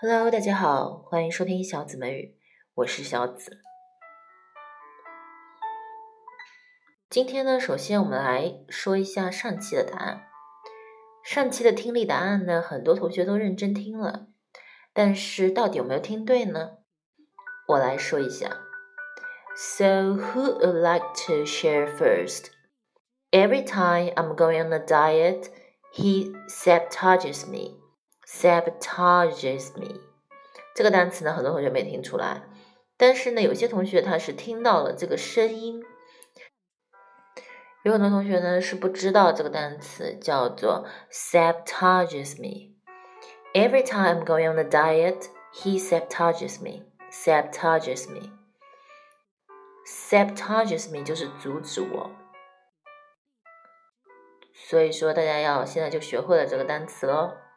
Hello，大家好，欢迎收听小紫美语，我是小紫。今天呢，首先我们来说一下上期的答案。上期的听力答案呢，很多同学都认真听了，但是到底有没有听对呢？我来说一下。So who would like to share first? Every time I'm going on a diet, he sabotages me. Sabotages me 这个单词呢，很多同学没听出来，但是呢，有些同学他是听到了这个声音，有很多同学呢是不知道这个单词叫做 sabotages me。Every time I'm going on a diet, he sabotages me. sabotages me. sabotages me 就是阻止我，所以说大家要现在就学会了这个单词喽。